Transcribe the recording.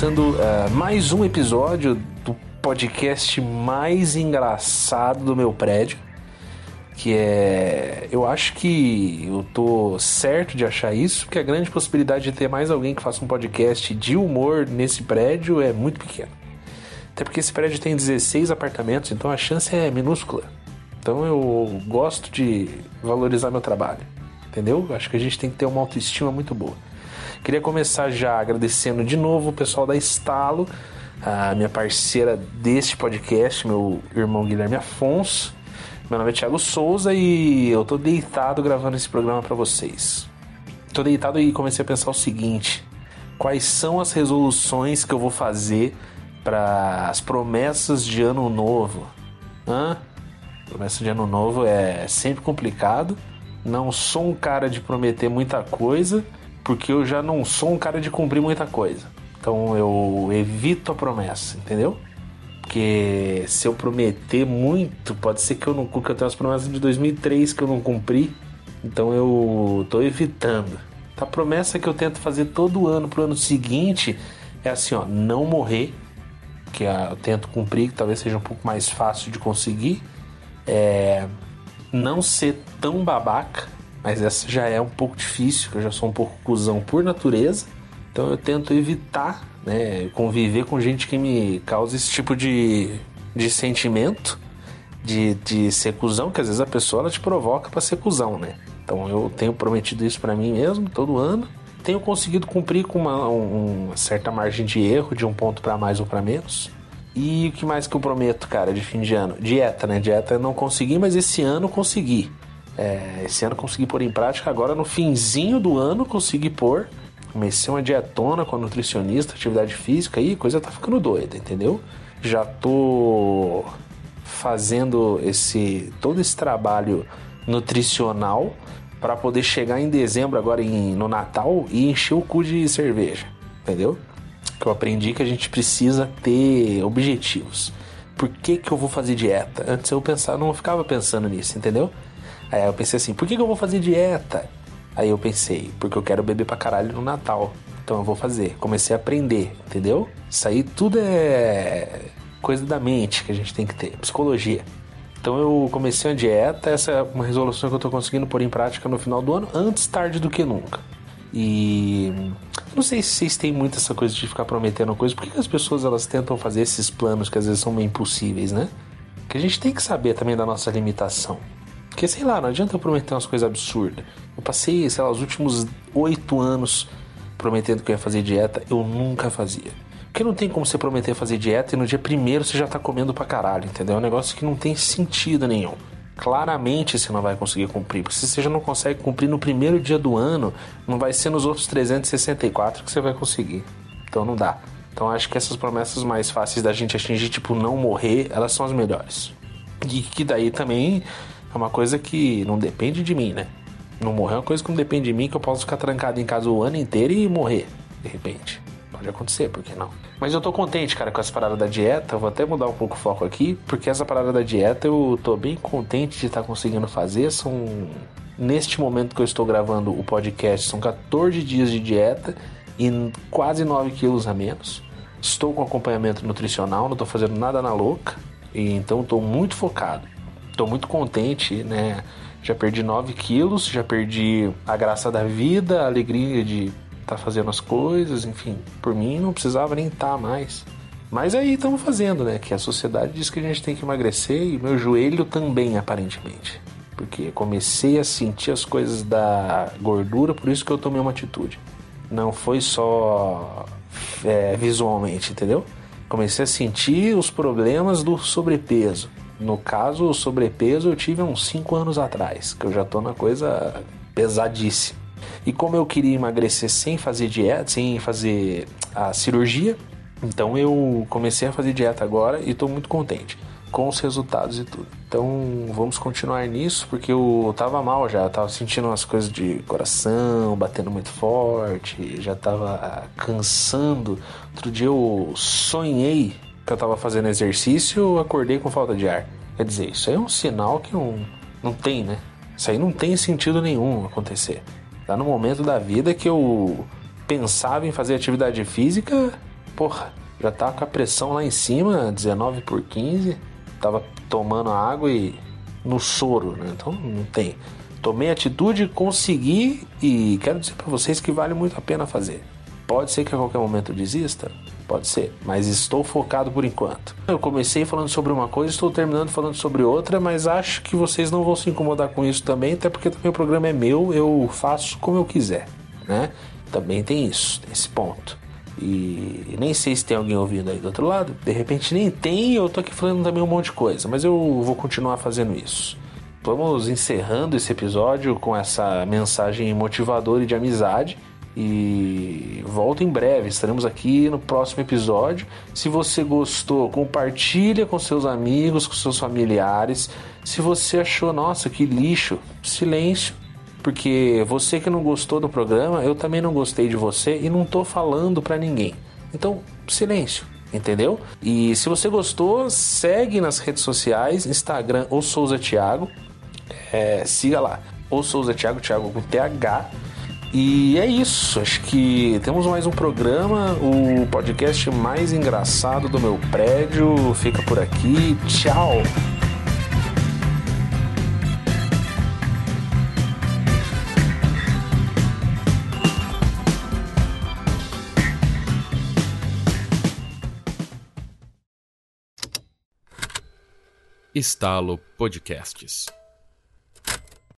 começando uh, mais um episódio do podcast mais engraçado do meu prédio. Que é. Eu acho que eu tô certo de achar isso, porque a grande possibilidade de ter mais alguém que faça um podcast de humor nesse prédio é muito pequena. Até porque esse prédio tem 16 apartamentos, então a chance é minúscula. Então eu gosto de valorizar meu trabalho, entendeu? Acho que a gente tem que ter uma autoestima muito boa. Queria começar já agradecendo de novo o pessoal da Estalo, a minha parceira deste podcast, meu irmão Guilherme Afonso. Meu nome é Thiago Souza e eu tô deitado gravando esse programa para vocês. Tô deitado e comecei a pensar o seguinte: quais são as resoluções que eu vou fazer para as promessas de ano novo? Hã? Promessa de ano novo é sempre complicado. Não sou um cara de prometer muita coisa porque eu já não sou um cara de cumprir muita coisa. Então eu evito a promessa, entendeu? Porque se eu prometer muito, pode ser que eu não cumpra. Eu tenho as promessas de 2003 que eu não cumpri, então eu tô evitando. A promessa que eu tento fazer todo ano pro ano seguinte é assim, ó, não morrer, que eu tento cumprir, que talvez seja um pouco mais fácil de conseguir. É não ser tão babaca, mas essa já é um pouco difícil, que eu já sou um pouco cuzão por natureza. Então eu tento evitar, né, conviver com gente que me causa esse tipo de, de sentimento de, de ser cuzão, que às vezes a pessoa ela te provoca para ser cuzão, né? Então eu tenho prometido isso para mim mesmo todo ano. Tenho conseguido cumprir com uma, uma certa margem de erro, de um ponto para mais ou para menos. E o que mais que eu prometo, cara, de fim de ano? Dieta, né? Dieta eu não consegui, mas esse ano consegui. É, esse ano consegui pôr em prática, agora no finzinho do ano consegui pôr. Comecei uma dietona com a nutricionista, atividade física e coisa tá ficando doida, entendeu? Já tô fazendo esse todo esse trabalho nutricional para poder chegar em dezembro agora em, no Natal e encher o cu de cerveja, entendeu? Que eu aprendi que a gente precisa ter objetivos. Por que, que eu vou fazer dieta? Antes eu pensava, não ficava pensando nisso, entendeu? Aí eu pensei assim, por que, que eu vou fazer dieta? Aí eu pensei, porque eu quero beber pra caralho no Natal. Então eu vou fazer. Comecei a aprender, entendeu? Isso aí tudo é coisa da mente que a gente tem que ter, psicologia. Então eu comecei a dieta, essa é uma resolução que eu tô conseguindo pôr em prática no final do ano, antes tarde do que nunca. E não sei se vocês têm muito essa coisa de ficar prometendo coisa. Por que, as pessoas elas tentam fazer esses planos que às vezes são meio impossíveis, né? Que a gente tem que saber também da nossa limitação. Porque, sei lá, não adianta eu prometer umas coisas absurdas. Eu passei, sei lá, os últimos oito anos prometendo que eu ia fazer dieta, eu nunca fazia. Porque não tem como você prometer fazer dieta e no dia primeiro você já tá comendo pra caralho, entendeu? É um negócio que não tem sentido nenhum. Claramente você não vai conseguir cumprir. Porque se você já não consegue cumprir no primeiro dia do ano, não vai ser nos outros 364 que você vai conseguir. Então não dá. Então acho que essas promessas mais fáceis da gente atingir, tipo não morrer, elas são as melhores. E que daí também é uma coisa que não depende de mim, né? Não morrer é uma coisa que não depende de mim, que eu posso ficar trancado em casa o ano inteiro e morrer, de repente. Pode acontecer, por que não? Mas eu tô contente, cara, com essa parada da dieta. Vou até mudar um pouco o foco aqui, porque essa parada da dieta eu tô bem contente de estar tá conseguindo fazer. São. Neste momento que eu estou gravando o podcast, são 14 dias de dieta e quase 9 quilos a menos. Estou com acompanhamento nutricional, não tô fazendo nada na louca. E então estou muito focado estou muito contente, né? Já perdi 9 quilos, já perdi a graça da vida, a alegria de estar tá fazendo as coisas, enfim. Por mim não precisava nem estar tá mais. Mas aí estamos fazendo, né? Que a sociedade diz que a gente tem que emagrecer e meu joelho também, aparentemente. Porque comecei a sentir as coisas da gordura, por isso que eu tomei uma atitude. Não foi só é, visualmente, entendeu? Comecei a sentir os problemas do sobrepeso. No caso, o sobrepeso eu tive uns 5 anos atrás, que eu já tô na coisa pesadíssima. E como eu queria emagrecer sem fazer dieta, sem fazer a cirurgia, então eu comecei a fazer dieta agora e estou muito contente com os resultados e tudo. Então vamos continuar nisso, porque eu tava mal já, eu tava sentindo umas coisas de coração, batendo muito forte, já tava cansando. Outro dia eu sonhei que eu tava fazendo exercício, acordei com falta de ar. Quer dizer, isso aí é um sinal que não, não tem, né? Isso aí não tem sentido nenhum acontecer. Tá no momento da vida que eu pensava em fazer atividade física, porra, já tava com a pressão lá em cima, 19 por 15. Tava tomando água e no soro, né? Então não tem. Tomei atitude, consegui e quero dizer para vocês que vale muito a pena fazer. Pode ser que a qualquer momento desista, pode ser, mas estou focado por enquanto. Eu comecei falando sobre uma coisa, estou terminando falando sobre outra, mas acho que vocês não vão se incomodar com isso também, até porque também o programa é meu, eu faço como eu quiser, né? Também tem isso, tem esse ponto. E nem sei se tem alguém ouvindo aí do outro lado. De repente nem tem, eu tô aqui falando também um monte de coisa, mas eu vou continuar fazendo isso. Vamos encerrando esse episódio com essa mensagem motivadora e de amizade. E volto em breve, estaremos aqui no próximo episódio. Se você gostou, compartilha com seus amigos, com seus familiares. Se você achou, nossa, que lixo, silêncio porque você que não gostou do programa, eu também não gostei de você e não tô falando para ninguém. Então, silêncio, entendeu? E se você gostou, segue nas redes sociais, Instagram ou Souza Thiago. É, siga lá. Ou Souza Thiago, Thiago com TH. E é isso, acho que temos mais um programa, o podcast mais engraçado do meu prédio. Fica por aqui. Tchau! Estalo Podcasts.